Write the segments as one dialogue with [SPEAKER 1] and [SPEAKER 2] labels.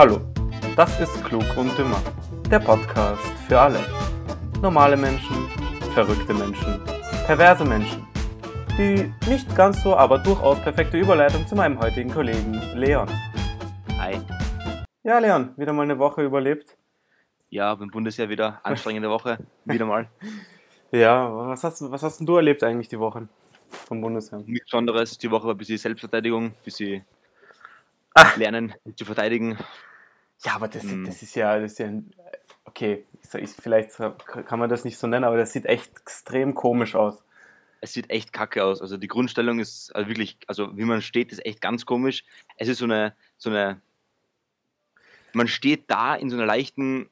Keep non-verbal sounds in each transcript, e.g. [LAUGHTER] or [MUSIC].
[SPEAKER 1] Hallo, das ist Klug und Dümmer, der Podcast für alle. Normale Menschen, verrückte Menschen, perverse Menschen. Die nicht ganz so, aber durchaus perfekte Überleitung zu meinem heutigen Kollegen Leon.
[SPEAKER 2] Hi.
[SPEAKER 1] Ja, Leon, wieder mal eine Woche überlebt.
[SPEAKER 2] Ja, beim Bundesheer wieder anstrengende Woche. Wieder mal. [LAUGHS]
[SPEAKER 1] Ja, was hast, was hast denn du erlebt eigentlich die Woche vom Bundesheer?
[SPEAKER 2] Nichts Besonderes. Die Woche war ein bisschen Selbstverteidigung, ein bisschen
[SPEAKER 1] Ah.
[SPEAKER 2] lernen zu verteidigen.
[SPEAKER 1] Ja, aber das,
[SPEAKER 2] Hm.
[SPEAKER 1] das ist ja, das ist ja, ein- okay, ich, ich, vielleicht kann man das nicht so nennen, aber das sieht echt extrem komisch aus.
[SPEAKER 2] Es sieht echt kacke aus. Also die Grundstellung ist also wirklich, also wie man steht, ist echt ganz komisch. Es ist so eine, so eine, man steht da in so einer leichten,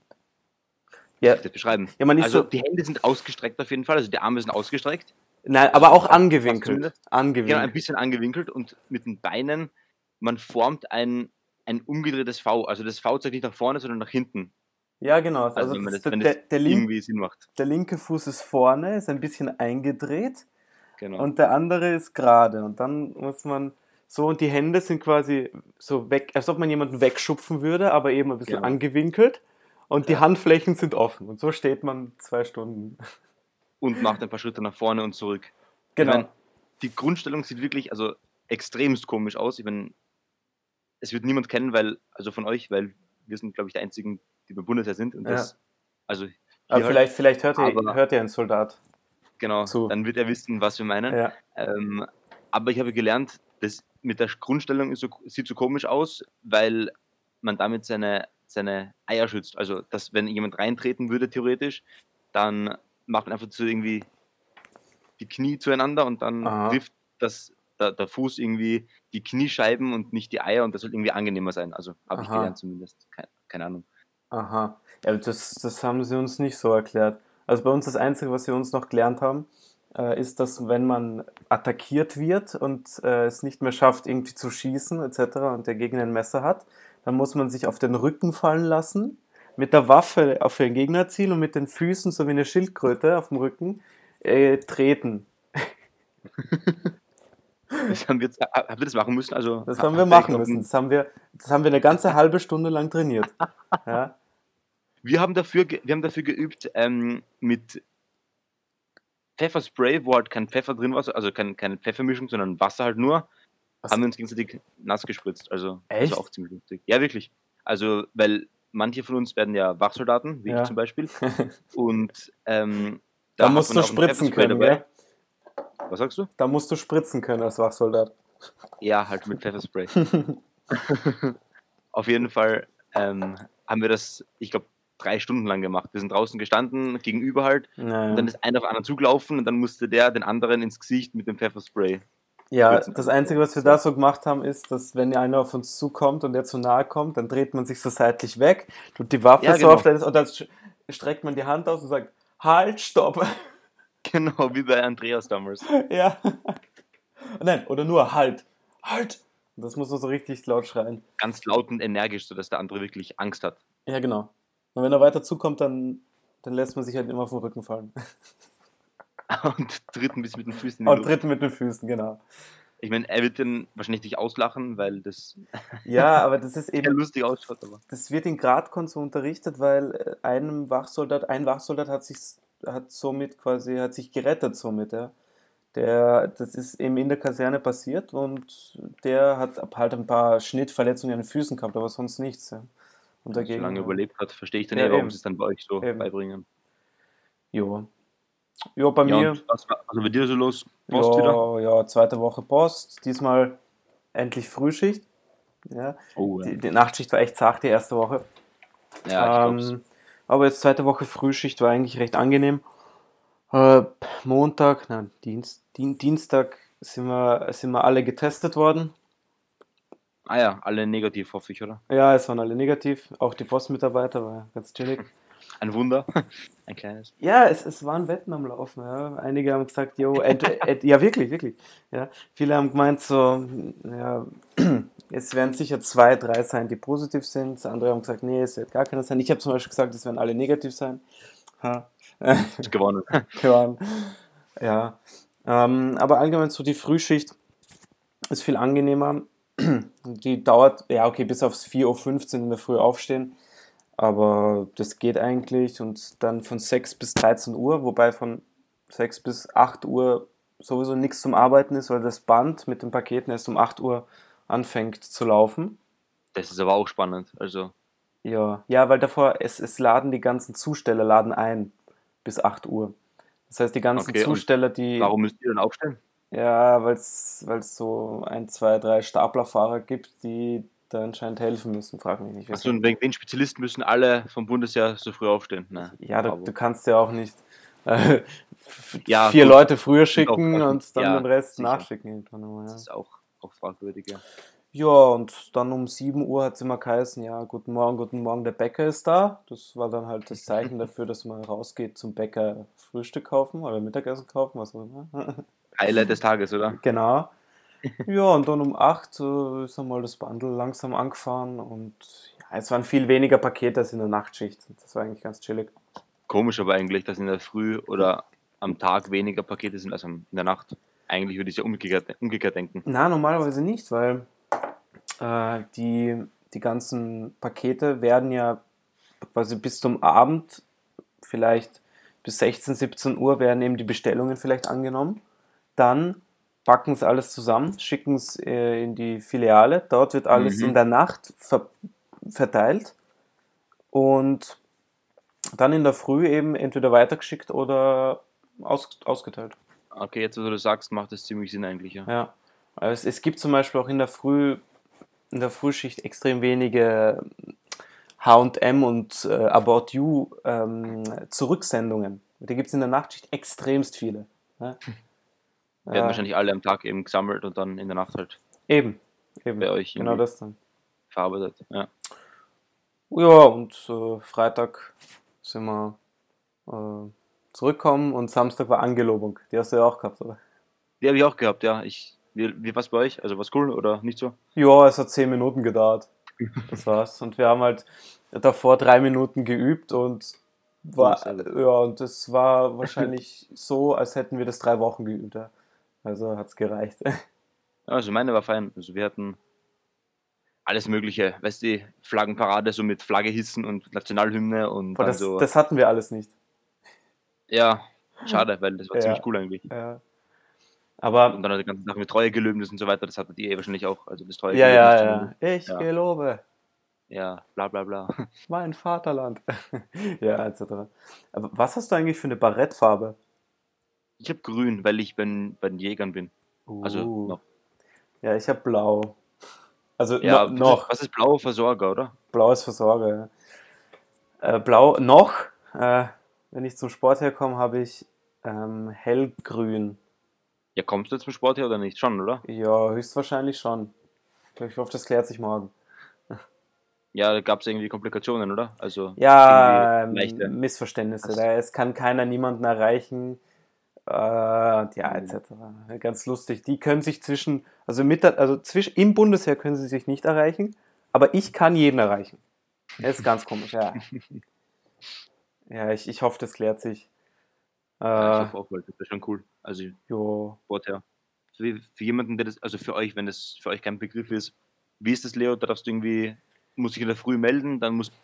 [SPEAKER 1] Ja,
[SPEAKER 2] das beschreiben?
[SPEAKER 1] ja man ist
[SPEAKER 2] Also
[SPEAKER 1] so,
[SPEAKER 2] die Hände sind ausgestreckt auf jeden Fall, also die Arme sind ausgestreckt.
[SPEAKER 1] nein, aber auch
[SPEAKER 2] fast
[SPEAKER 1] angewinkelt.
[SPEAKER 2] zumindest. Genau,
[SPEAKER 1] Angewinkelt.
[SPEAKER 2] ein bisschen angewinkelt und mit den Beinen, man formt ein, ein umgedrehtes V. Also das V zeigt nicht nach vorne, sondern nach hinten.
[SPEAKER 1] Ja, genau. Also,
[SPEAKER 2] Also,
[SPEAKER 1] das,
[SPEAKER 2] das,
[SPEAKER 1] der,
[SPEAKER 2] das
[SPEAKER 1] der, link, linke Fuß ist vorne, ist ein bisschen eingedreht
[SPEAKER 2] Genau.
[SPEAKER 1] und der andere ist gerade. Und dann muss man so, und die Hände sind quasi so weg, als ob man jemanden wegschupfen würde, aber eben ein bisschen
[SPEAKER 2] Genau.
[SPEAKER 1] angewinkelt. Und die
[SPEAKER 2] Ja.
[SPEAKER 1] Handflächen sind offen. Und so steht man zwei Stunden. [LAUGHS]
[SPEAKER 2] und macht ein paar Schritte nach vorne und zurück.
[SPEAKER 1] Genau.
[SPEAKER 2] Ich mein, die Grundstellung sieht wirklich also extremst komisch aus. Ich mein, es wird niemand kennen, weil, also von euch, weil wir sind, glaube ich, die einzigen, die beim Bundesheer sind. Und
[SPEAKER 1] Ja.
[SPEAKER 2] das, also
[SPEAKER 1] aber
[SPEAKER 2] halt,
[SPEAKER 1] vielleicht, vielleicht hört, ihr,
[SPEAKER 2] aber-
[SPEAKER 1] hört ihr ein Soldat.
[SPEAKER 2] genau,
[SPEAKER 1] zu.
[SPEAKER 2] dann wird er wissen, was wir meinen.
[SPEAKER 1] Ja.
[SPEAKER 2] Ähm, aber ich habe gelernt, das mit der Grundstellung so, sieht so komisch aus, weil man damit seine, seine Eier schützt. Also, dass wenn jemand reintreten würde, theoretisch, dann macht man einfach so irgendwie die Knie zueinander und dann
[SPEAKER 1] Aha.
[SPEAKER 2] trifft das, der, der Fuß irgendwie die Kniescheiben und nicht die Eier und das soll irgendwie angenehmer sein. Also, habe ich gelernt zumindest. Keine, keine Ahnung.
[SPEAKER 1] Aha. Ja, das, das haben sie uns nicht so erklärt. Also bei uns das Einzige, was sie uns noch gelernt haben, äh, ist, dass wenn man attackiert wird und äh, es nicht mehr schafft, irgendwie zu schießen etc. und der Gegner ein Messer hat, dann muss man sich auf den Rücken fallen lassen, mit der Waffe auf den Gegner zielen und mit den Füßen, so wie eine Schildkröte auf dem Rücken, äh, treten. [LAUGHS]
[SPEAKER 2] Das haben wir habt ihr das machen müssen? Also,
[SPEAKER 1] Das
[SPEAKER 2] ha-
[SPEAKER 1] haben wir machen müssen. Das haben wir, das haben wir eine ganze halbe Stunde lang trainiert. [LAUGHS] Ja.
[SPEAKER 2] Wir haben dafür, wir haben dafür geübt ähm, mit Pfefferspray, wo halt kein Pfeffer drin war, also kein, keine Pfeffermischung, sondern Wasser halt nur,
[SPEAKER 1] Was?
[SPEAKER 2] haben wir uns gegenseitig nass gespritzt. Also das
[SPEAKER 1] Echt?
[SPEAKER 2] war auch ziemlich lustig. Ja, wirklich. Also, weil manche von uns werden ja Wachsoldaten, wie
[SPEAKER 1] Ja.
[SPEAKER 2] ich zum Beispiel. [LAUGHS] Und ähm,
[SPEAKER 1] Da,
[SPEAKER 2] hat
[SPEAKER 1] musst du spritzen können,
[SPEAKER 2] dabei.
[SPEAKER 1] gell?
[SPEAKER 2] Was sagst du?
[SPEAKER 1] Da musst du spritzen können als Wachsoldat.
[SPEAKER 2] Ja, halt mit Pfefferspray. [LAUGHS] Auf jeden Fall ähm, haben wir das, ich glaube, drei Stunden lang gemacht. Wir sind draußen gestanden, gegenüber halt,
[SPEAKER 1] Naja.
[SPEAKER 2] Und dann ist einer auf anderen zugelaufen und dann musste der den anderen ins Gesicht mit dem Pfefferspray.
[SPEAKER 1] Ja,
[SPEAKER 2] Spritzen.
[SPEAKER 1] das Einzige, was wir da so gemacht haben, ist, dass wenn einer auf uns zukommt und der zu nahe kommt, dann dreht man sich so seitlich weg, tut die Waffe
[SPEAKER 2] Ja,
[SPEAKER 1] so
[SPEAKER 2] genau.
[SPEAKER 1] auf und dann streckt man die Hand aus und sagt, halt, stopp. [LAUGHS]
[SPEAKER 2] Genau, wie bei Andreas damals. [LAUGHS]
[SPEAKER 1] ja. Nein, oder nur halt. Halt. Das muss man so richtig laut schreien.
[SPEAKER 2] Ganz laut und energisch, sodass der andere wirklich Angst hat.
[SPEAKER 1] Ja, genau. Und wenn er weiter zukommt, dann, dann lässt man sich halt immer auf den Rücken fallen. [LAUGHS]
[SPEAKER 2] Und tritt ein bisschen mit den Füßen
[SPEAKER 1] Und tritt mit den Füßen, genau.
[SPEAKER 2] Ich meine, er wird dann wahrscheinlich dich auslachen, weil das
[SPEAKER 1] Ja, aber das ist eben,
[SPEAKER 2] lustig ausschaut. Aber
[SPEAKER 1] das wird in Gradkon so unterrichtet, weil äh, einem Wachsoldat, ein Wachsoldat hat sich, hat somit quasi, hat sich gerettet somit, ja. Der, das ist eben in der Kaserne passiert und der hat halt ein paar Schnittverletzungen an den Füßen gehabt, aber sonst nichts. Ja. Und
[SPEAKER 2] so
[SPEAKER 1] dagegen,
[SPEAKER 2] lange überlebt hat, verstehe ich dann
[SPEAKER 1] Ja,
[SPEAKER 2] nicht, warum sie es dann bei euch so
[SPEAKER 1] Eben.
[SPEAKER 2] beibringen.
[SPEAKER 1] Jo. Jo, bei
[SPEAKER 2] Ja,
[SPEAKER 1] mir,
[SPEAKER 2] was war also bei dir so los? Post wieder?
[SPEAKER 1] ja, zweite Woche Post, diesmal endlich Frühschicht. Ja.
[SPEAKER 2] Oh, ja.
[SPEAKER 1] Die, die Nachtschicht war echt zart, die erste Woche.
[SPEAKER 2] ja ich glaub's.
[SPEAKER 1] Aber jetzt zweite Woche Frühschicht war eigentlich recht angenehm. Äh, Montag, nein, Dienst, Dien, Dienstag sind wir, sind wir alle getestet worden.
[SPEAKER 2] Ah ja, alle negativ, hoffe ich, oder?
[SPEAKER 1] Ja, es waren alle negativ, auch die Postmitarbeiter, war ganz chillig. [LAUGHS]
[SPEAKER 2] Ein Wunder. [LAUGHS] Ein kleines.
[SPEAKER 1] Ja, es, es waren Wetten am Laufen. Ja. Einige haben gesagt, jo, ja wirklich, wirklich. Ja. Viele haben gemeint, so, ja, es werden sicher zwei, drei sein, die positiv sind. Andere haben gesagt, nee, es wird gar keiner sein. Ich habe zum Beispiel gesagt, es werden alle negativ sein. Ha.
[SPEAKER 2] Gewonnen. [LAUGHS]
[SPEAKER 1] Gewann. Ja. Ähm, aber allgemein so die Frühschicht ist viel angenehmer. Die dauert, ja, okay, bis aufs 4.15 Uhr in der Früh aufstehen. Aber das geht eigentlich. Und dann von 6 bis 13 Uhr, wobei von 6 bis 8 Uhr sowieso nichts zum Arbeiten ist, weil das Band mit den Paketen erst um 8 Uhr anfängt zu laufen.
[SPEAKER 2] Das ist aber auch spannend. Also.
[SPEAKER 1] Ja, ja, weil davor, es, es laden die ganzen Zusteller laden ein bis 8 Uhr. Das heißt, die ganzen
[SPEAKER 2] Okay,
[SPEAKER 1] Zusteller, die.
[SPEAKER 2] Warum müsst ihr dann aufstehen?
[SPEAKER 1] Ja, weil es so ein, zwei, drei Staplerfahrer gibt, die da anscheinend helfen müssen, frag mich nicht.
[SPEAKER 2] Achso, und wegen den Spezialisten müssen alle vom Bundesheer so früh aufstehen. Ne?
[SPEAKER 1] Ja, du, du kannst ja auch nicht äh,
[SPEAKER 2] Ja,
[SPEAKER 1] vier
[SPEAKER 2] gut.
[SPEAKER 1] Leute früher schicken und dann
[SPEAKER 2] Ja,
[SPEAKER 1] den Rest
[SPEAKER 2] sicher.
[SPEAKER 1] nachschicken. irgendwann einmal,
[SPEAKER 2] Das
[SPEAKER 1] Ja.
[SPEAKER 2] ist auch, auch fragwürdig, ja.
[SPEAKER 1] und dann um 7 Uhr hat es immer geheißen, ja, guten Morgen, guten Morgen, der Bäcker ist da. Das war dann halt das Zeichen [LAUGHS] dafür, dass man rausgeht zum Bäcker Frühstück kaufen oder Mittagessen kaufen, was auch immer.
[SPEAKER 2] Highlight des Tages, oder?
[SPEAKER 1] Genau. [LAUGHS] Ja, und dann um 8 äh, ist einmal das Bundle langsam angefahren und ja, es waren viel weniger Pakete als in der Nachtschicht. Das war eigentlich ganz chillig.
[SPEAKER 2] Komisch aber eigentlich, dass in der Früh oder am Tag weniger Pakete sind als in der Nacht. Eigentlich würde ich ja umgekehrt, umgekehrt denken.
[SPEAKER 1] Na, normalerweise nicht, weil äh, die, die ganzen Pakete werden ja quasi bis zum Abend, vielleicht bis 16, 17 Uhr werden eben die Bestellungen vielleicht angenommen. Dann packen sie alles zusammen, schicken es äh, in die Filiale. Dort wird alles
[SPEAKER 2] Mhm.
[SPEAKER 1] in der Nacht ver verteilt und dann in der Früh eben entweder weitergeschickt oder aus ausgeteilt.
[SPEAKER 2] Okay, jetzt, wo du das sagst, macht das ziemlich Sinn eigentlich, ja.
[SPEAKER 1] Ja, also es, es gibt zum Beispiel auch in der Früh, in der Frühschicht extrem wenige H&M und äh, About You ähm, Zurücksendungen. Die gibt es in der Nachtschicht extremst viele. Ne? [LAUGHS]
[SPEAKER 2] Die werden
[SPEAKER 1] Äh,
[SPEAKER 2] wahrscheinlich alle am Tag eben gesammelt und dann in der Nacht halt
[SPEAKER 1] eben, eben.
[SPEAKER 2] bei euch
[SPEAKER 1] Genau das dann.
[SPEAKER 2] verarbeitet. Ja.
[SPEAKER 1] Ja, und äh, Freitag sind wir zurückgekommen und Samstag war Angelobung. Die hast du ja auch gehabt, oder?
[SPEAKER 2] Die habe ich auch gehabt, ja. Ich, wie, wie was bei euch? Also was cool oder nicht so?
[SPEAKER 1] Ja, es hat zehn Minuten gedauert. Das war's. Und wir haben halt davor drei Minuten geübt und war, ja, und das war wahrscheinlich [LAUGHS] so, als hätten wir das drei Wochen geübt. Ja. Also hat's gereicht.
[SPEAKER 2] Also meine war fein. Also wir hatten alles Mögliche, weißt du, Flaggenparade, so mit Flagge hissen und Nationalhymne und
[SPEAKER 1] Boah, das,
[SPEAKER 2] so.
[SPEAKER 1] das hatten wir alles nicht.
[SPEAKER 2] Ja, schade, weil das war
[SPEAKER 1] Ja.
[SPEAKER 2] ziemlich cool eigentlich.
[SPEAKER 1] Ja.
[SPEAKER 2] Und
[SPEAKER 1] Aber
[SPEAKER 2] dann die ganzen Sachen mit Treuegelöbnis und so weiter, das hattet ihr eh wahrscheinlich auch. Also das
[SPEAKER 1] ja, ja, ja.
[SPEAKER 2] Treuegelöbnis.
[SPEAKER 1] Ich
[SPEAKER 2] Ja.
[SPEAKER 1] gelobe
[SPEAKER 2] Ja, bla bla bla. [LAUGHS]
[SPEAKER 1] mein Vaterland. [LAUGHS] ja, etc. Aber was hast du eigentlich für eine Barettfarbe?
[SPEAKER 2] Ich habe grün, weil ich bei, bei den Jägern bin. Also
[SPEAKER 1] Uh.
[SPEAKER 2] noch.
[SPEAKER 1] Ja, ich habe blau. Also
[SPEAKER 2] Ja,
[SPEAKER 1] no, noch.
[SPEAKER 2] Was ist blauer Versorger, oder?
[SPEAKER 1] Blaues Versorger. Ja. Äh, blau noch. Äh, wenn ich zum Sport herkomme, habe ich ähm, hellgrün.
[SPEAKER 2] Ja, kommst du zum Sport her oder nicht? Schon, oder?
[SPEAKER 1] Ja, höchstwahrscheinlich schon. Ich hoffe, das klärt sich morgen.
[SPEAKER 2] Ja, da gab es irgendwie Komplikationen, oder? Also
[SPEAKER 1] Ja, ähm. Missverständnisse.
[SPEAKER 2] Ach so.
[SPEAKER 1] Da, es kann keiner niemanden erreichen. Äh, ja, etc. Ganz lustig. Die können sich zwischen, also mit, also zwischen, im Bundesheer können sie sich nicht erreichen, aber ich kann jeden erreichen. Das ist ganz komisch, ja. [LAUGHS] Ja, ich, ich hoffe, das klärt sich.
[SPEAKER 2] Ja,
[SPEAKER 1] Äh,
[SPEAKER 2] ich hoffe auch, weil das wäre schon cool. Also
[SPEAKER 1] jo.
[SPEAKER 2] Her. Für, für jemanden, der das, also für euch, wenn das für euch kein Begriff ist, wie ist das, Leo? Da darfst du irgendwie, musst dich in der Früh melden, dann musst du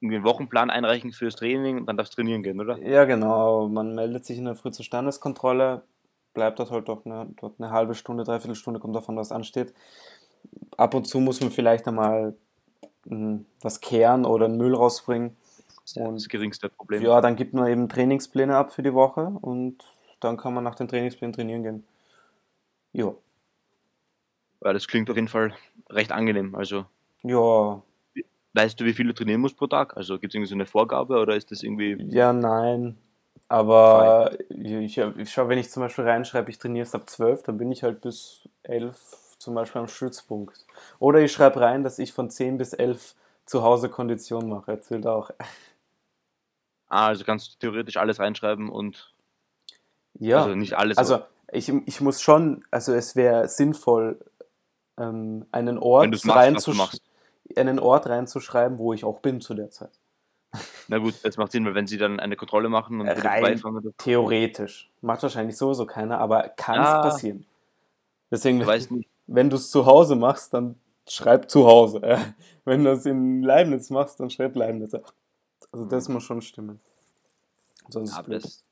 [SPEAKER 2] irgendwie einen Wochenplan einreichen fürs Training und dann darfst du trainieren gehen, oder?
[SPEAKER 1] Ja, genau. Man meldet sich in der Früh zur Standeskontrolle, bleibt dort halt doch eine, dort eine halbe Stunde, dreiviertel Stunde, kommt davon, was ansteht. Ab und zu muss man vielleicht einmal mh, was kehren oder einen Müll rausbringen.
[SPEAKER 2] Das ist das geringste Problem.
[SPEAKER 1] Ja, dann gibt man eben Trainingspläne ab für die Woche und dann kann man nach den Trainingsplänen trainieren gehen. Jo.
[SPEAKER 2] Weil das klingt auf jeden Fall recht angenehm. Also
[SPEAKER 1] Ja,
[SPEAKER 2] weißt du, wie viel du trainieren musst pro Tag? Also gibt es irgendwie so eine Vorgabe oder ist das irgendwie.
[SPEAKER 1] ja, nein. Aber ich, ich schaue, wenn ich zum Beispiel reinschreibe, ich trainiere es ab 12, dann bin ich halt bis 11 zum Beispiel am Stützpunkt. Oder ich schreibe rein, dass ich von 10 bis 11 zu Hause Kondition mache. Erzählt auch.
[SPEAKER 2] Ah, also kannst du theoretisch alles reinschreiben und
[SPEAKER 1] Ja,
[SPEAKER 2] also nicht alles.
[SPEAKER 1] also ich, ich muss schon, also es wäre sinnvoll, ähm, einen
[SPEAKER 2] wenn
[SPEAKER 1] Ort
[SPEAKER 2] es machst, machst.
[SPEAKER 1] einen Ort reinzuschreiben, wo ich auch bin zu der Zeit. [LAUGHS]
[SPEAKER 2] Na gut, das macht Sinn, weil wenn sie dann eine Kontrolle machen und
[SPEAKER 1] Rein Theoretisch. Macht wahrscheinlich sowieso keiner, aber kann es
[SPEAKER 2] Ah.
[SPEAKER 1] passieren. Deswegen,
[SPEAKER 2] nicht,
[SPEAKER 1] wenn du es zu Hause machst, dann schreib zu Hause. [LAUGHS] Wenn du es in Leibniz machst, dann schreib Leibniz. Also das muss schon stimmen. Sonst ist
[SPEAKER 2] Aber das,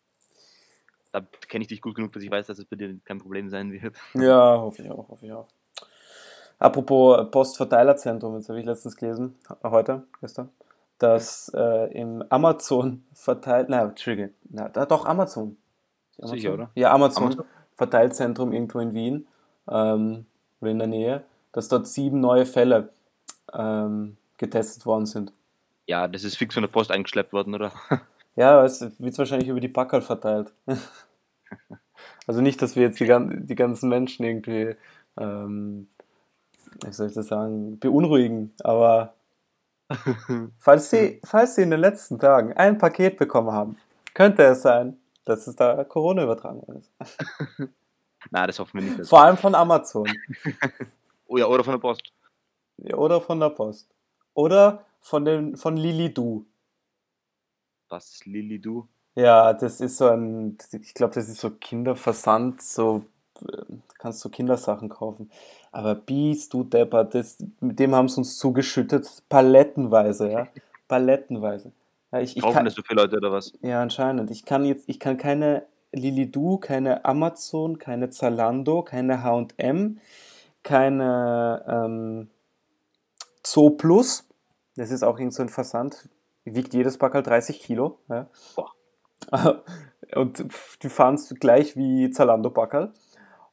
[SPEAKER 2] da kenne ich dich gut genug, dass ich weiß, dass es bei dir kein Problem sein wird. [LAUGHS]
[SPEAKER 1] Ja, hoffe ich auch, hoffe ich auch. Apropos Postverteilerzentrum, jetzt habe ich letztens gelesen, heute, gestern, dass äh, im Amazon verteilt, na, Entschuldige, na, da, doch Amazon. Amazon.
[SPEAKER 2] Sicher, oder?
[SPEAKER 1] Ja, Amazon,
[SPEAKER 2] Amazon?
[SPEAKER 1] Verteilzentrum irgendwo in Wien ähm, oder in der Nähe, dass dort sieben neue Fälle ähm, getestet worden sind.
[SPEAKER 2] Ja, das ist fix von der Post eingeschleppt worden, oder? [LAUGHS]
[SPEAKER 1] Ja, es wird wahrscheinlich über die Packerl verteilt. [LAUGHS] also nicht, dass wir jetzt die, die ganzen Menschen irgendwie, ähm, wie soll ich das sagen, beunruhigen, aber [LAUGHS] falls sie, falls sie in den letzten Tagen ein Paket bekommen haben, könnte es sein, dass es da Corona übertragen ist.
[SPEAKER 2] Nein, das hoffen wir nicht.
[SPEAKER 1] Vor allem von Amazon
[SPEAKER 2] Oh ja, oder von der Post.
[SPEAKER 1] Ja, oder von der Post oder von, den, von Lili Du.
[SPEAKER 2] Was ist Lili, du?
[SPEAKER 1] Ja, das ist so ein, ich glaube, das ist so Kinderversand, so äh, kannst du Kindersachen kaufen. Aber Bies, du Depper, das, mit dem haben sie uns zugeschüttet, palettenweise, ja, [LAUGHS] palettenweise. Ja, ich, ich
[SPEAKER 2] Kaufen
[SPEAKER 1] kann,
[SPEAKER 2] das so viele Leute oder was?
[SPEAKER 1] ja, anscheinend. Ich kann jetzt, ich kann keine Lilidu, keine Amazon, keine Zalando, keine H&M, keine ähm, Zooplus. Das ist auch irgend so ein Versand. Wiegt jedes Packerl 30 Kilo. Ja. [LAUGHS] Und die fahren es gleich wie Zalando Packerl.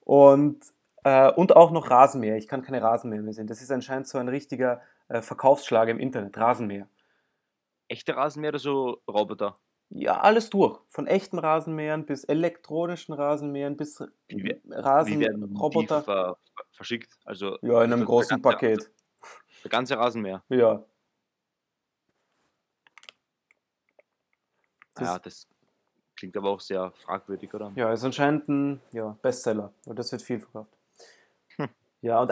[SPEAKER 1] Und, äh, und auch noch Rasenmäher. Ich kann keine Rasenmäher mehr sehen. Das ist anscheinend so ein richtiger äh, Verkaufsschlag im Internet. Rasenmäher.
[SPEAKER 2] Echte Rasenmäher oder so Roboter?
[SPEAKER 1] Ja, alles durch. Von echten Rasenmähern bis elektronischen Rasenmähern bis Rasenroboter.
[SPEAKER 2] die ver, ver, verschickt? Also
[SPEAKER 1] Ja, in einem großen Paket.
[SPEAKER 2] Der ganze Rasenmäher.
[SPEAKER 1] Ja. Das-
[SPEAKER 2] ja, das klingt aber auch sehr fragwürdig, oder?
[SPEAKER 1] Ja, ist anscheinend ein ja, Bestseller. Und das wird viel verkauft.
[SPEAKER 2] Hm.
[SPEAKER 1] Ja, und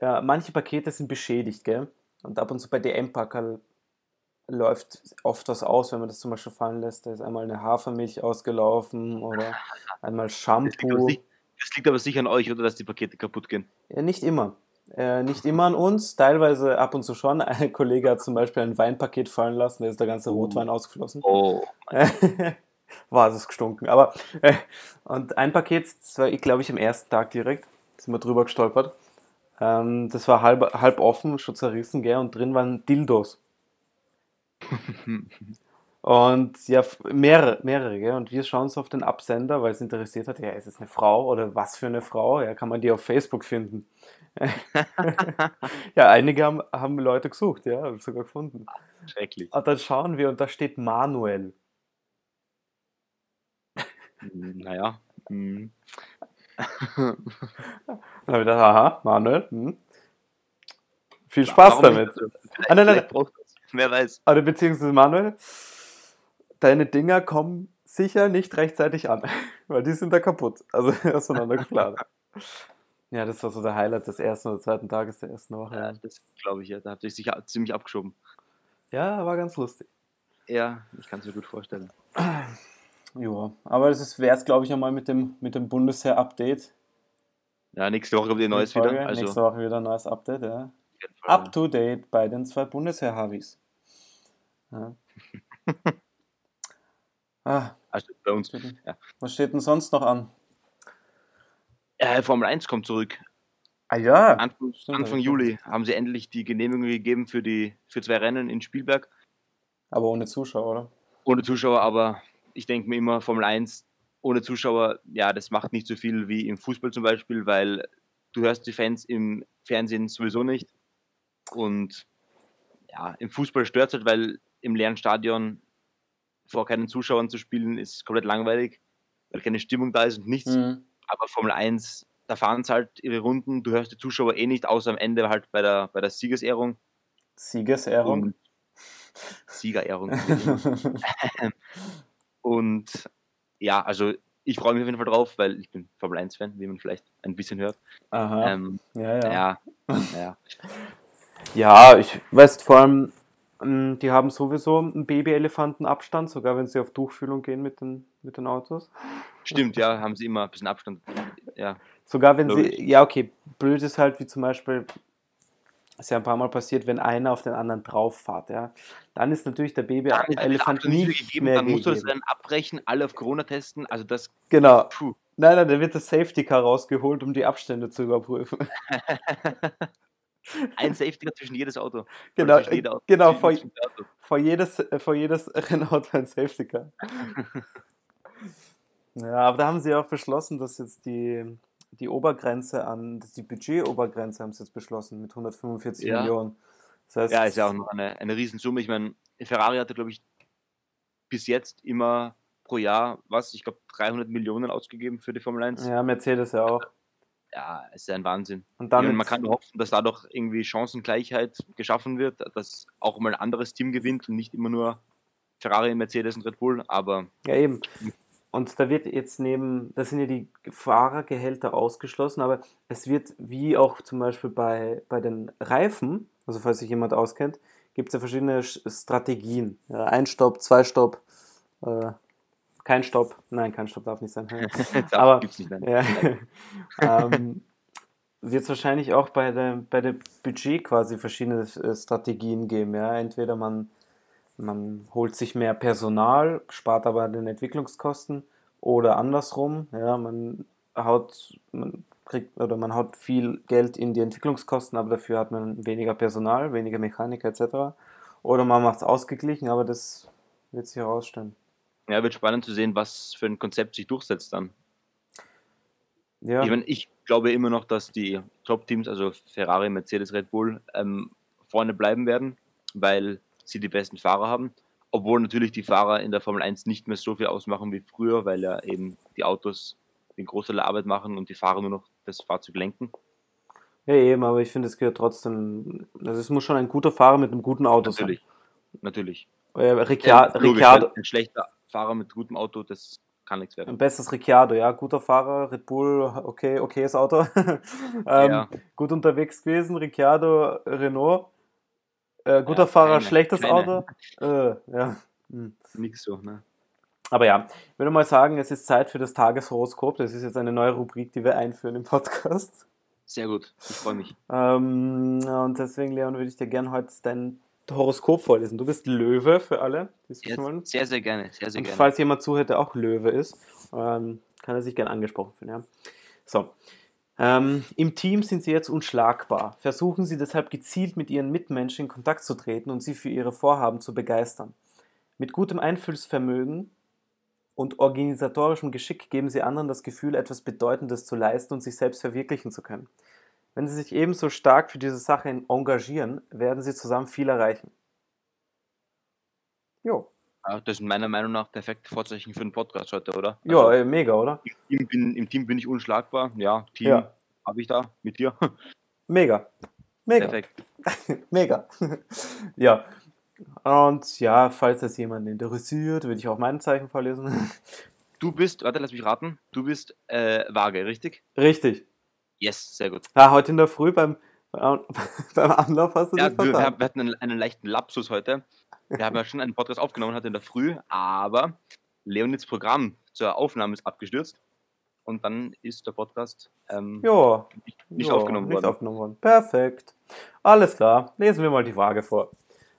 [SPEAKER 1] äh, manche Pakete sind beschädigt, gell? Und ab und zu bei DM-Packerl läuft oft was aus, wenn man das zum Beispiel fallen lässt. Da ist einmal eine Hafermilch ausgelaufen oder [LAUGHS] einmal
[SPEAKER 2] Das liegt, aber
[SPEAKER 1] Shampoo.
[SPEAKER 2] das liegt aber sicher an euch, oder dass die Pakete kaputt gehen.
[SPEAKER 1] Ja, nicht immer. Äh, nicht immer an uns, teilweise ab und zu schon. [LAUGHS] Ein Kollege hat zum Beispiel ein Weinpaket fallen lassen, da ist der ganze
[SPEAKER 2] Oh.
[SPEAKER 1] Rotwein ausgeflossen.
[SPEAKER 2] Oh, [LAUGHS]
[SPEAKER 1] war es gestunken. Aber äh, und ein Paket, das war, ich glaube ich, am ersten Tag direkt, sind wir drüber gestolpert. Ähm, das war halb, halb offen, schon zerrissen, gell, und drin waren Dildos. [LAUGHS] Und ja, mehrere, mehrere, gell? Und wir schauen so auf den Absender, weil es interessiert hat, ja, ist es eine Frau oder was für eine Frau? Ja, kann man die auf Facebook finden? [LAUGHS] ja, einige haben, haben Leute gesucht, ja, haben sogar gefunden.
[SPEAKER 2] schrecklich.
[SPEAKER 1] Und dann schauen wir und da steht Manuel.
[SPEAKER 2] Hm, Naja. hm.
[SPEAKER 1] Dann habe ich gedacht, aha, Manuel, hm. viel Spaß
[SPEAKER 2] Warum
[SPEAKER 1] damit. Ah, nein, nein,
[SPEAKER 2] das. Wer weiß.
[SPEAKER 1] Oder beziehungsweise Manuel, deine Dinger kommen sicher nicht rechtzeitig an, [LAUGHS] weil die sind da kaputt. Also [LAUGHS] auseinandergeflattert. ja, das war so der Highlight des ersten oder zweiten Tages der ersten Woche.
[SPEAKER 2] Ja, das glaube ich ja. Da habt ihr sich ziemlich abgeschoben.
[SPEAKER 1] Ja, war ganz lustig.
[SPEAKER 2] Ja, ich kann es mir gut vorstellen.
[SPEAKER 1] Ja, aber das wäre es, glaube ich, einmal mit dem, mit dem Bundesheer-Update.
[SPEAKER 2] Ja, nächste Woche kommt ihr neues
[SPEAKER 1] Folge.
[SPEAKER 2] wieder. Also,
[SPEAKER 1] Nächste Woche wieder ein neues Update, ja. Up to date bei den zwei Bundesheer-Havis. Ja. [LAUGHS] ah,
[SPEAKER 2] also bei uns. Ja.
[SPEAKER 1] was steht denn sonst noch an?
[SPEAKER 2] Äh, Formel 1 kommt zurück.
[SPEAKER 1] Ah ja,
[SPEAKER 2] Anfang,
[SPEAKER 1] Stimmt,
[SPEAKER 2] Anfang Juli haben sie endlich die Genehmigung gegeben für, die, für zwei Rennen in Spielberg.
[SPEAKER 1] aber ohne Zuschauer, oder?
[SPEAKER 2] Ohne Zuschauer, aber ich denke mir immer, Formel 1 ohne Zuschauer, ja, das macht nicht so viel wie im Fußball zum Beispiel, weil du hörst die Fans im Fernsehen sowieso nicht. Und ja, im Fußball stört es halt, weil im leeren Stadion vor keinen Zuschauern zu spielen, ist komplett langweilig, weil keine Stimmung da ist und nichts.
[SPEAKER 1] Mhm.
[SPEAKER 2] Aber Formel 1, da fahren sie halt ihre Runden, du hörst die Zuschauer eh nicht, außer am Ende halt bei der, bei der Siegesehrung.
[SPEAKER 1] Siegesehrung.
[SPEAKER 2] Und [LAUGHS] Siegerehrung. [LAUGHS] Und ja, also ich freue mich auf jeden Fall drauf, weil ich bin Formel 1-Fan, wie man vielleicht ein bisschen hört.
[SPEAKER 1] Aha.
[SPEAKER 2] Ähm,
[SPEAKER 1] ja, ja.
[SPEAKER 2] ja, [LAUGHS] ja.
[SPEAKER 1] Ja, ich weiß vor allem, die haben sowieso einen Babyelefantenabstand, sogar wenn sie auf Tuchfühlung gehen mit den, mit den Autos.
[SPEAKER 2] Stimmt, ja, haben sie immer ein bisschen Abstand. Ja,
[SPEAKER 1] Sogar wenn
[SPEAKER 2] Logisch.
[SPEAKER 1] sie, ja okay, blöd ist halt, wie zum Beispiel, ist ja ein paar Mal passiert, wenn einer auf den anderen drauf fährt, ja. Dann ist natürlich der Babyelefant nicht
[SPEAKER 2] gegeben,
[SPEAKER 1] mehr
[SPEAKER 2] dann musst du das
[SPEAKER 1] gegeben.
[SPEAKER 2] dann abbrechen, alle auf Corona testen. Also das,
[SPEAKER 1] Genau.
[SPEAKER 2] puh.
[SPEAKER 1] Nein, nein, da wird das Safety Car rausgeholt, um die Abstände zu überprüfen. [LAUGHS]
[SPEAKER 2] Ein [LAUGHS] Safety zwischen jedes Auto.
[SPEAKER 1] Genau,
[SPEAKER 2] zwischen jeder Auto-
[SPEAKER 1] genau, vor,
[SPEAKER 2] Auto.
[SPEAKER 1] vor, jedes, äh, vor jedes [LAUGHS] Rennauto ein Safety Car. [LAUGHS] Ja, aber da haben sie auch beschlossen, dass jetzt die, die Obergrenze an, die Budgetobergrenze haben sie jetzt beschlossen mit 145
[SPEAKER 2] Ja.
[SPEAKER 1] Millionen. Das heißt,
[SPEAKER 2] Ja, ist ja auch noch eine, eine Riesensumme. Ich meine, Ferrari hatte, glaube ich, bis jetzt immer pro Jahr, was, ich glaube, 300 Millionen ausgegeben für die Formel 1.
[SPEAKER 1] ja, Mercedes ja auch.
[SPEAKER 2] Ja, ist ja ein Wahnsinn.
[SPEAKER 1] Und dann
[SPEAKER 2] meine, man kann nur hoffen, dass dadurch irgendwie Chancengleichheit geschaffen wird, dass auch mal ein anderes Team gewinnt und nicht immer nur Ferrari, Mercedes und Red Bull. Aber
[SPEAKER 1] Ja, eben. Und da wird jetzt neben, da sind ja die Fahrergehälter ausgeschlossen, aber es wird wie auch zum Beispiel bei, bei den Reifen, also falls sich jemand auskennt, gibt es ja verschiedene Sch- Strategien. Ja, ein Stopp, zwei Stopp, äh, kein Stopp. Nein, kein Stopp darf nicht sein. [LAUGHS] Aber-
[SPEAKER 2] gibt's nicht. Nein.
[SPEAKER 1] Ja. [LAUGHS] ähm, wird es wahrscheinlich auch bei der, bei der Budget quasi verschiedene äh, Strategien geben. Ja? Entweder man, man holt sich mehr Personal, spart aber den Entwicklungskosten, oder andersrum, ja, man haut, man kriegt oder man haut viel Geld in die Entwicklungskosten, aber dafür hat man weniger Personal, weniger Mechaniker etc. Oder man macht es ausgeglichen, aber das wird sich herausstellen.
[SPEAKER 2] Ja, wird spannend zu sehen, was für ein Konzept sich durchsetzt dann.
[SPEAKER 1] Ja,
[SPEAKER 2] Ich meine, ich glaube immer noch, dass die Top-Teams, also Ferrari, Mercedes, Red Bull, ähm, vorne bleiben werden, weil sie die besten Fahrer haben. Obwohl natürlich die Fahrer in der Formel 1 nicht mehr so viel ausmachen wie früher, weil ja eben die Autos den Großteil der Arbeit machen und die Fahrer nur noch das Fahrzeug lenken.
[SPEAKER 1] ja eben, aber ich finde, es gehört trotzdem, also es muss schon ein guter Fahrer mit einem guten Auto
[SPEAKER 2] Natürlich. Natürlich.
[SPEAKER 1] sein. Äh, Ricciardo,
[SPEAKER 2] Logisch,
[SPEAKER 1] Ricciardo,
[SPEAKER 2] Ein schlechter Fahrer mit gutem Auto, das kann nichts werden.
[SPEAKER 1] ein bestes Ricciardo, ja, guter Fahrer, Red Bull, okay, okayes Auto. [LAUGHS] ähm,
[SPEAKER 2] Ja.
[SPEAKER 1] Gut unterwegs gewesen, Ricciardo, Renault. Äh, guter
[SPEAKER 2] Ja,
[SPEAKER 1] Fahrer,
[SPEAKER 2] keine-
[SPEAKER 1] schlechtes
[SPEAKER 2] keine.
[SPEAKER 1] Auto. Äh, ja. Hm.
[SPEAKER 2] Nix so, ne?
[SPEAKER 1] Aber ja, ich würde mal sagen, es ist Zeit für das Tageshoroskop. Das ist jetzt eine neue Rubrik, die wir einführen im Podcast.
[SPEAKER 2] Sehr gut. Ich freue mich.
[SPEAKER 1] Ähm, und deswegen, Leon, würde ich dir gerne heute dein Horoskop vorlesen. Du bist Löwe für alle.
[SPEAKER 2] Sehr, sehr, sehr gerne. Sehr, sehr
[SPEAKER 1] Und
[SPEAKER 2] gerne.
[SPEAKER 1] falls jemand zuhört, der auch Löwe ist, ähm, kann er sich gerne angesprochen fühlen. Ja? So. Ähm, Im Team sind Sie jetzt unschlagbar. Versuchen Sie deshalb gezielt mit Ihren Mitmenschen in Kontakt zu treten und sie für Ihre Vorhaben zu begeistern. Mit gutem Einfühlsvermögen und organisatorischem Geschick geben Sie anderen das Gefühl, etwas Bedeutendes zu leisten und sich selbst verwirklichen zu können. Wenn Sie sich ebenso stark für diese Sache engagieren, werden Sie zusammen viel erreichen. Jo.
[SPEAKER 2] Ja, das sind meiner Meinung nach perfekte Vorzeichen für einen Podcast heute, oder?
[SPEAKER 1] Ja,
[SPEAKER 2] Also,
[SPEAKER 1] mega, oder?
[SPEAKER 2] im, Team bin, Im Team bin ich unschlagbar. Ja, Team
[SPEAKER 1] Ja.
[SPEAKER 2] habe ich da mit dir.
[SPEAKER 1] Mega. Mega.
[SPEAKER 2] Perfekt. [LAUGHS]
[SPEAKER 1] Mega. ja. Und ja, falls das jemanden interessiert, würde ich auch mein Zeichen vorlesen.
[SPEAKER 2] Du bist, warte, lass mich raten. Du bist äh, vage, richtig?
[SPEAKER 1] Richtig.
[SPEAKER 2] Yes, sehr gut.
[SPEAKER 1] Ja, heute in der Früh beim, beim [LAUGHS] Anlauf hast du
[SPEAKER 2] Ja,
[SPEAKER 1] dich
[SPEAKER 2] wir, wir,
[SPEAKER 1] vertan.
[SPEAKER 2] wir hatten einen, einen leichten Lapsus heute. Wir haben ja schon einen Podcast aufgenommen heute in der Früh, aber Leonids Programm zur Aufnahme ist abgestürzt und dann ist der Podcast ähm,
[SPEAKER 1] Ja.
[SPEAKER 2] nicht, nicht
[SPEAKER 1] ja,
[SPEAKER 2] aufgenommen
[SPEAKER 1] nicht
[SPEAKER 2] worden.
[SPEAKER 1] aufgenommen worden. Perfekt. Alles klar. Lesen wir mal die Frage vor.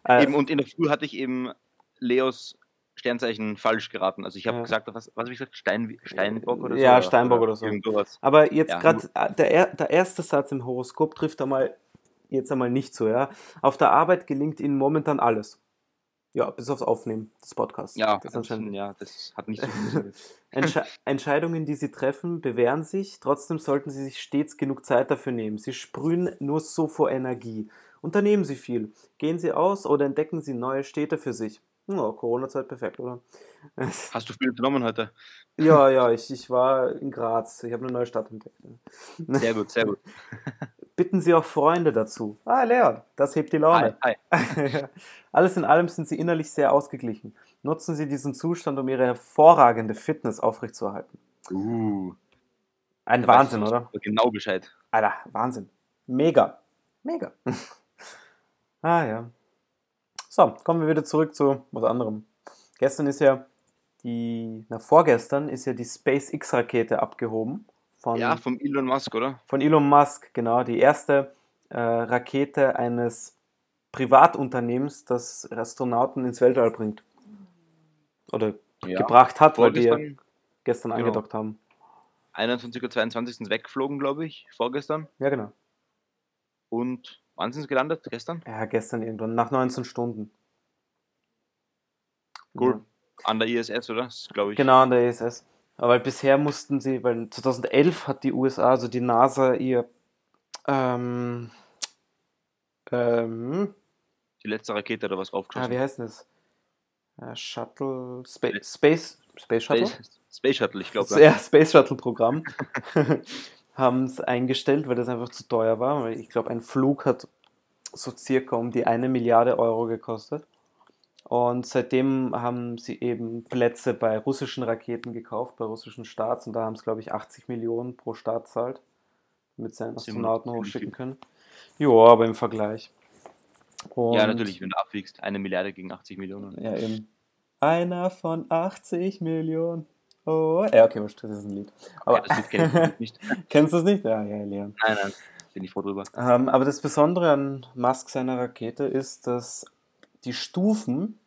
[SPEAKER 1] Äh,
[SPEAKER 2] Eben, und in der Früh hatte ich eben Leos Sternzeichen falsch geraten. Also ich habe
[SPEAKER 1] Ja.
[SPEAKER 2] gesagt, was, was habe ich gesagt? Stein, Steinbock oder so?
[SPEAKER 1] Ja, Steinbock oder so.
[SPEAKER 2] Irgend sowas.
[SPEAKER 1] Aber jetzt
[SPEAKER 2] Ja,
[SPEAKER 1] gerade der, er- der erste Satz im Horoskop trifft einmal jetzt einmal nicht so, ja. Auf der Arbeit gelingt Ihnen momentan alles. Ja, bis aufs Aufnehmen des Podcasts.
[SPEAKER 2] Ja,
[SPEAKER 1] das anscheinend
[SPEAKER 2] ja, das hat nicht so funktioniert. [LAUGHS]
[SPEAKER 1] Entsche Entscheidungen, die Sie treffen, bewähren sich. Trotzdem sollten Sie sich stets genug Zeit dafür nehmen. Sie sprühen nur so vor Energie. Unternehmen Sie viel. Gehen Sie aus oder entdecken Sie neue Städte für sich. Ja, Corona-Zeit perfekt, oder? [LAUGHS]
[SPEAKER 2] Hast du viel unternommen heute?
[SPEAKER 1] ja, ja, ich, ich war in Graz. Ich habe eine neue Stadt entdeckt. [LAUGHS]
[SPEAKER 2] Sehr gut, sehr gut. [LAUGHS]
[SPEAKER 1] Bitten Sie auch Freunde dazu. Ah, Leon, das hebt die Laune.
[SPEAKER 2] Hi, hi.
[SPEAKER 1] Alles in allem sind Sie innerlich sehr ausgeglichen. Nutzen Sie diesen Zustand, um Ihre hervorragende Fitness aufrechtzuerhalten.
[SPEAKER 2] Uh,
[SPEAKER 1] Ein
[SPEAKER 2] da weißt
[SPEAKER 1] Wahnsinn,
[SPEAKER 2] du
[SPEAKER 1] oder?
[SPEAKER 2] Genau Bescheid.
[SPEAKER 1] Alter, Wahnsinn. Mega. Mega. ah ja. So, kommen wir wieder zurück zu was anderem. Gestern ist ja die, na vorgestern ist ja die SpaceX-Rakete abgehoben von,
[SPEAKER 2] Ja, vom Elon Musk, oder?
[SPEAKER 1] von Elon Musk, genau, die erste äh, Rakete eines Privatunternehmens, das Astronauten ins Weltall bringt. Oder
[SPEAKER 2] Ja.
[SPEAKER 1] gebracht hat, weil
[SPEAKER 2] Vorgestern,
[SPEAKER 1] gestern
[SPEAKER 2] Genau.
[SPEAKER 1] angedockt haben.
[SPEAKER 2] 21.22 Uhr sind sie weggeflogen, glaube ich, vorgestern.
[SPEAKER 1] Ja, genau.
[SPEAKER 2] Und wann sind sie gelandet? Gestern?
[SPEAKER 1] Ja, gestern irgendwann, nach 19 Stunden.
[SPEAKER 2] Cool. An der ISS, oder? Glaube ich.
[SPEAKER 1] Genau, an der ISS. Aber bisher mussten sie, weil 2011 hat die USA, also die NASA, ihr ähm, ähm,
[SPEAKER 2] Die letzte Rakete oder was
[SPEAKER 1] ah,
[SPEAKER 2] raufgeschossen.
[SPEAKER 1] wie heißt das? Äh, Shuttle, Space, Space, Space Shuttle?
[SPEAKER 2] Space, Space Shuttle, ich glaube.
[SPEAKER 1] Das ja, Space Shuttle Programm [LAUGHS] [LAUGHS] haben es eingestellt, weil das einfach zu teuer war. Ich glaube, ein Flug hat so circa um die eine Milliarde Euro gekostet. Und seitdem haben sie eben Plätze bei russischen Raketen gekauft, bei russischen Staats. Und da haben es, glaube ich, 80 Millionen pro Staat zahlt, damit sie einen Astronauten hochschicken können. Ja, aber im Vergleich. Und
[SPEAKER 2] Ja, natürlich, wenn du abwiegst. Eine Milliarde gegen 80 Millionen.
[SPEAKER 1] Ja, eben. Einer von 80 Millionen. Oh, ja, okay, das ist ein Lied. Aber
[SPEAKER 2] ja, das Lied kenne ich nicht. [LAUGHS]
[SPEAKER 1] kennst du es nicht? Ja, ja, Leon.
[SPEAKER 2] Nein, nein, bin ich froh drüber.
[SPEAKER 1] Ähm, aber das Besondere an Musk seiner Rakete ist, dass die Stufen,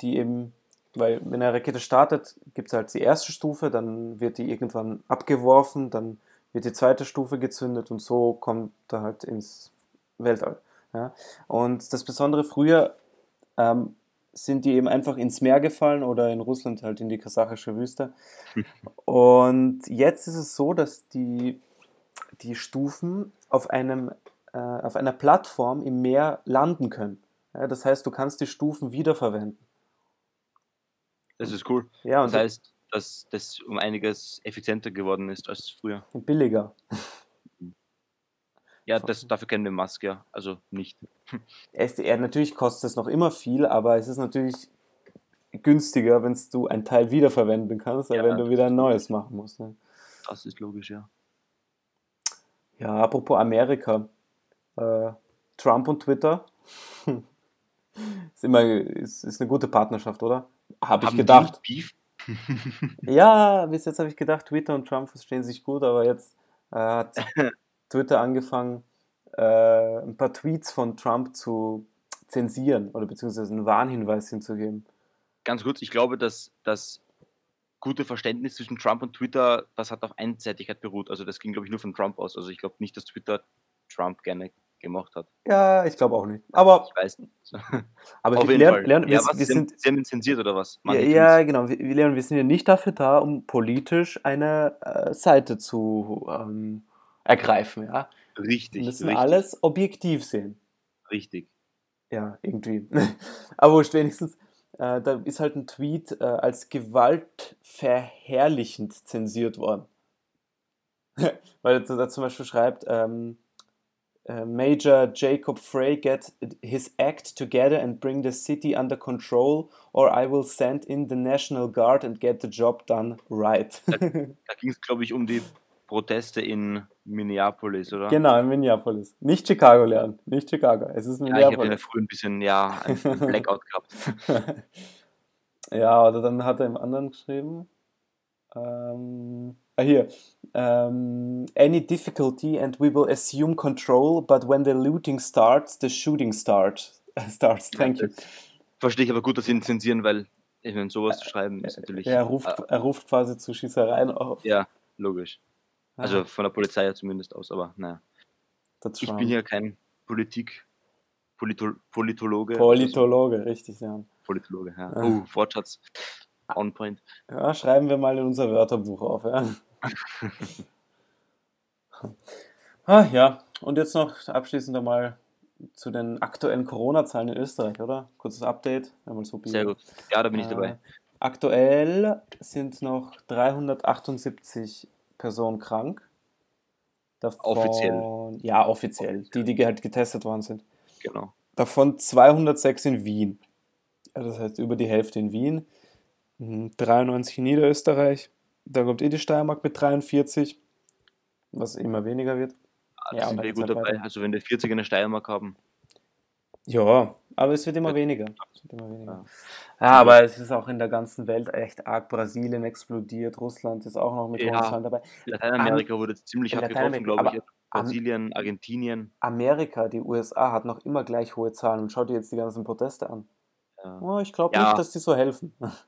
[SPEAKER 1] die eben, weil wenn eine Rakete startet, gibt es halt die erste Stufe, dann wird die irgendwann abgeworfen, dann wird die zweite Stufe gezündet und so kommt er halt ins Weltall. Ja? Und das Besondere früher ähm, sind die eben einfach ins Meer gefallen oder in Russland halt in die kasachische Wüste. Und jetzt ist es so, dass die, die Stufen auf, einem, äh, auf einer Plattform im Meer landen können. Ja, das heißt, du kannst die Stufen wiederverwenden.
[SPEAKER 2] Das ist cool.
[SPEAKER 1] Ja,
[SPEAKER 2] Das
[SPEAKER 1] und
[SPEAKER 2] heißt, dass das um einiges effizienter geworden ist als früher.
[SPEAKER 1] billiger.
[SPEAKER 2] Ja, das, dafür kennen wir Musk ja. Also nicht.
[SPEAKER 1] SDR, natürlich kostet es noch immer viel, aber es ist natürlich günstiger, wenn du ein Teil wiederverwenden kannst, als
[SPEAKER 2] Ja,
[SPEAKER 1] wenn du wieder ein neues machen musst. Ne?
[SPEAKER 2] Das ist logisch, ja.
[SPEAKER 1] Ja, apropos Amerika. Äh, Trump und Twitter. [LAUGHS] ist immer ist, ist eine gute Partnerschaft, oder? Habe ich gedacht. [LAUGHS] Ja, bis jetzt habe ich gedacht, Twitter und Trump verstehen sich gut, aber jetzt äh, hat [LAUGHS] Twitter angefangen, äh, ein paar Tweets von Trump zu zensieren oder beziehungsweise einen Warnhinweis hinzugeben.
[SPEAKER 2] Ganz kurz, ich glaube, dass das gute Verständnis zwischen Trump und Twitter, das hat auf Einseitigkeit beruht. Also das ging, glaube ich, nur von Trump aus. Also ich glaube nicht, dass Twitter Trump gerne gemacht hat.
[SPEAKER 1] Ja, ich glaube auch nicht. Aber,
[SPEAKER 2] Ich weiß nicht. [LAUGHS]
[SPEAKER 1] aber
[SPEAKER 2] Auf
[SPEAKER 1] wir, Leon,
[SPEAKER 2] Fall.
[SPEAKER 1] Leon, wir,
[SPEAKER 2] ja, was?
[SPEAKER 1] wir sind,
[SPEAKER 2] Sie haben ihn zensiert oder was?
[SPEAKER 1] ja, ja, genau. Wir, wir, Leon, wir sind ja nicht dafür da, um politisch eine äh, Seite zu ähm, ergreifen. Ja?
[SPEAKER 2] Tweets.
[SPEAKER 1] Wir
[SPEAKER 2] Richtig,
[SPEAKER 1] müssen
[SPEAKER 2] richtig,
[SPEAKER 1] alles objektiv sehen.
[SPEAKER 2] richtig.
[SPEAKER 1] Ja, irgendwie. [LAUGHS] Aber wurscht, wenigstens, äh, da ist halt ein Tweet äh, als gewaltverherrlichend zensiert worden. [LAUGHS] Weil er da zum Beispiel schreibt, ähm, äh, Major Jacob Frey get his act together and bring the city under control or I will send in the National Guard and get the job done right.
[SPEAKER 2] Da [LAUGHS] ging es, glaube ich, um die Proteste in Minneapolis, oder?
[SPEAKER 1] genau, in Minneapolis. Nicht Chicago lernen, nicht Chicago. Es ist
[SPEAKER 2] Ja, ich habe ja
[SPEAKER 1] Minneapolis.
[SPEAKER 2] früher ein bisschen, ja, ein [LAUGHS] Blackout gehabt. [LAUGHS]
[SPEAKER 1] Ja, oder dann hat er im anderen geschrieben. Ähm, ah, hier. Ähm, any difficulty and we will assume control, but when the looting starts, the shooting start, [LAUGHS] starts. Thank you.
[SPEAKER 2] Verstehe ich aber gut, dass sie ihn zensieren, weil ich meine, sowas zu schreiben ist natürlich.
[SPEAKER 1] Er ruft,
[SPEAKER 2] äh,
[SPEAKER 1] er ruft quasi zu Schießereien auf.
[SPEAKER 2] ja, logisch. Also von der Polizei ja zumindest aus, aber naja.
[SPEAKER 1] der
[SPEAKER 2] Ich
[SPEAKER 1] Trump.
[SPEAKER 2] bin ja kein Politik, Polito, Politologe.
[SPEAKER 1] Politologe, richtig, ja.
[SPEAKER 2] Politologe, ja. Oh, Wortschatz. On point.
[SPEAKER 1] Ja, schreiben wir mal in unser Wörterbuch auf, ja. [LAUGHS] ah, ja, und jetzt noch abschließend einmal zu den aktuellen Corona-Zahlen in Österreich, oder? Kurzes Update. Einmal so
[SPEAKER 2] Sehr gut. Ja, da bin ich
[SPEAKER 1] Äh,
[SPEAKER 2] dabei.
[SPEAKER 1] Aktuell sind noch 378 Personen krank. Davon,
[SPEAKER 2] Offiziell.
[SPEAKER 1] Ja, offiziell. Die, die halt getestet worden sind.
[SPEAKER 2] Genau.
[SPEAKER 1] Davon 206 in Wien. Das heißt über die Hälfte in Wien. Mhm, 93 in Niederösterreich. Dann kommt eh die Steiermark mit 43, was immer weniger wird.
[SPEAKER 2] Ah,
[SPEAKER 1] Ja,
[SPEAKER 2] sind wir gut
[SPEAKER 1] halt
[SPEAKER 2] dabei. Also wenn wir 40 in der Steiermark haben,
[SPEAKER 1] Ja, aber es wird immer weniger. Wird immer weniger.
[SPEAKER 2] Ja.
[SPEAKER 1] Ja, aber es ist auch in der ganzen Welt echt arg. Brasilien explodiert, Russland ist auch noch mit
[SPEAKER 2] Ja.
[SPEAKER 1] hohen Zahlen dabei.
[SPEAKER 2] Lateinamerika wurde ziemlich hart getroffen,
[SPEAKER 1] Lateinamerika,
[SPEAKER 2] glaube ich. Brasilien, Argentinien.
[SPEAKER 1] Amerika, die USA, hat noch immer gleich hohe Zahlen und schau dir jetzt die ganzen Proteste an.
[SPEAKER 2] Ja.
[SPEAKER 1] Oh, ich glaube
[SPEAKER 2] Ja.
[SPEAKER 1] nicht, dass die so helfen. [LAUGHS]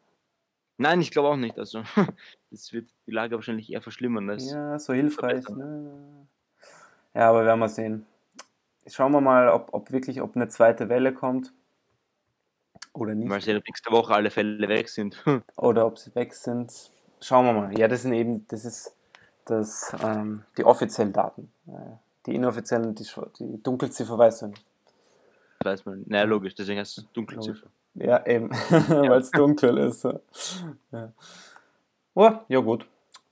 [SPEAKER 2] Nein, ich glaube auch nicht. Also, [LAUGHS] das wird die Lage wahrscheinlich eher verschlimmern. Das
[SPEAKER 1] Ja, so hilfreich. Ne? Ja, aber werden wir sehen. Schauen wir mal, ob, ob wirklich, ob eine zweite Welle kommt oder nicht.
[SPEAKER 2] Mal sehen, ob nächste Woche alle Fälle weg sind. [LAUGHS]
[SPEAKER 1] oder ob sie weg sind. Schauen wir mal. Ja, das sind eben, das ist das, ähm, die offiziellen Daten. Äh, Die inoffiziellen, die, die Dunkelziffer weißt du nicht.
[SPEAKER 2] weiß man. Naja, logisch, deswegen heißt es Dunkelziffer.
[SPEAKER 1] Ja, eben, [LAUGHS] weil es dunkel ist. ja. Ja. Oh, ja, gut.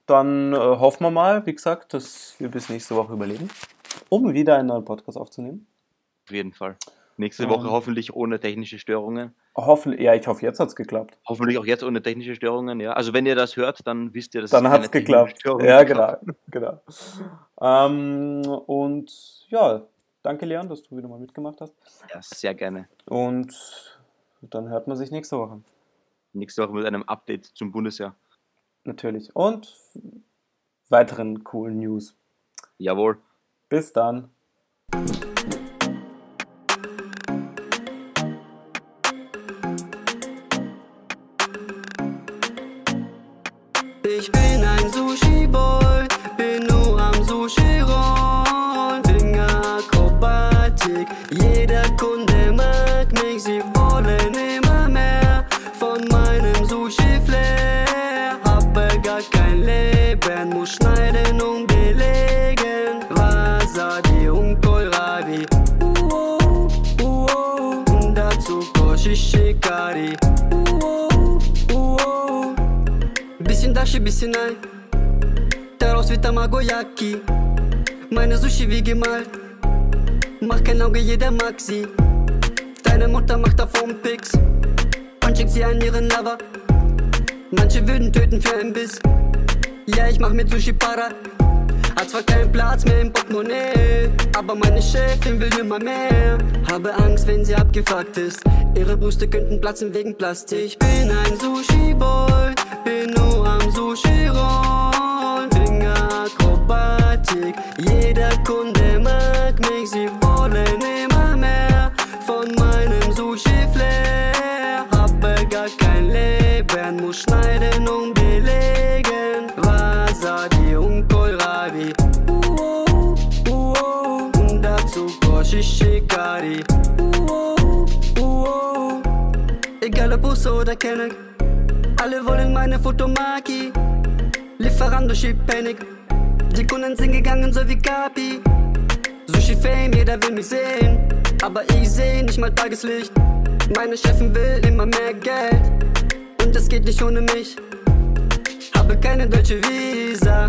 [SPEAKER 1] Dann äh, hoffen wir mal, wie gesagt, dass wir bis nächste Woche überleben, um wieder einen neuen Podcast aufzunehmen.
[SPEAKER 2] Auf jeden Fall. Nächste
[SPEAKER 1] Ähm.
[SPEAKER 2] Woche hoffentlich ohne technische Störungen.
[SPEAKER 1] Hoffentlich, ja, ich hoffe, jetzt hat es geklappt.
[SPEAKER 2] Hoffentlich auch jetzt ohne technische Störungen, ja. Also wenn ihr das hört, dann wisst ihr, dass
[SPEAKER 1] Dann
[SPEAKER 2] es
[SPEAKER 1] hat es
[SPEAKER 2] keine
[SPEAKER 1] geklappt. Ja, genau. genau. Ähm, und ja, danke, Leon, dass du wieder mal mitgemacht hast.
[SPEAKER 2] Ja, sehr gerne.
[SPEAKER 1] Und dann hört man sich nächste Woche.
[SPEAKER 2] Nächste Woche mit einem Update zum Bundesjahr.
[SPEAKER 1] Natürlich. Und weiteren coolen News.
[SPEAKER 2] Jawohl.
[SPEAKER 1] Bis dann.
[SPEAKER 3] Sushi wie gemalt. Mach kein Auge, jeder mag sie. Deine Mutter macht davon Pix. Und schickt sie an ihren Lover. Manche würden töten für einen Biss. Ja, ich mach mit Sushi Para. Hat zwar keinen Platz mehr im Portemonnaie, aber meine Chefin will immer mehr. Habe Angst, wenn sie abgefuckt ist. Ihre Brüste könnten platzen wegen Plastik. Ich bin ein Sushi-Boy, bin nur am Sushi Lieferando schiebt Panik. Die Kunden sind gegangen, so wie Kapi. Sushi Fame, jeder will mich sehen. Aber ich seh nicht mal Tageslicht. Meine Chefin will immer mehr Geld. Und es geht nicht ohne mich. Habe keine deutsche Visa.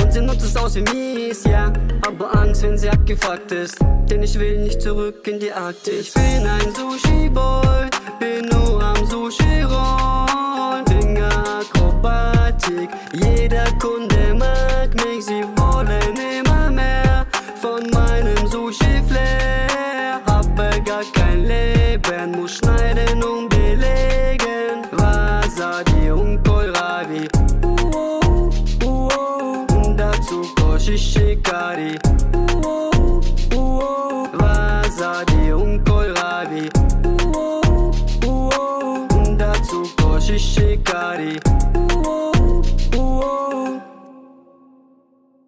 [SPEAKER 3] Und sie nutzt es aus wie mies, ja. Aber Angst, wenn sie abgefuckt ist. Denn ich will nicht zurück in die Arktis. Ich bin ein Sushi-Boy. Bin nur am Sushi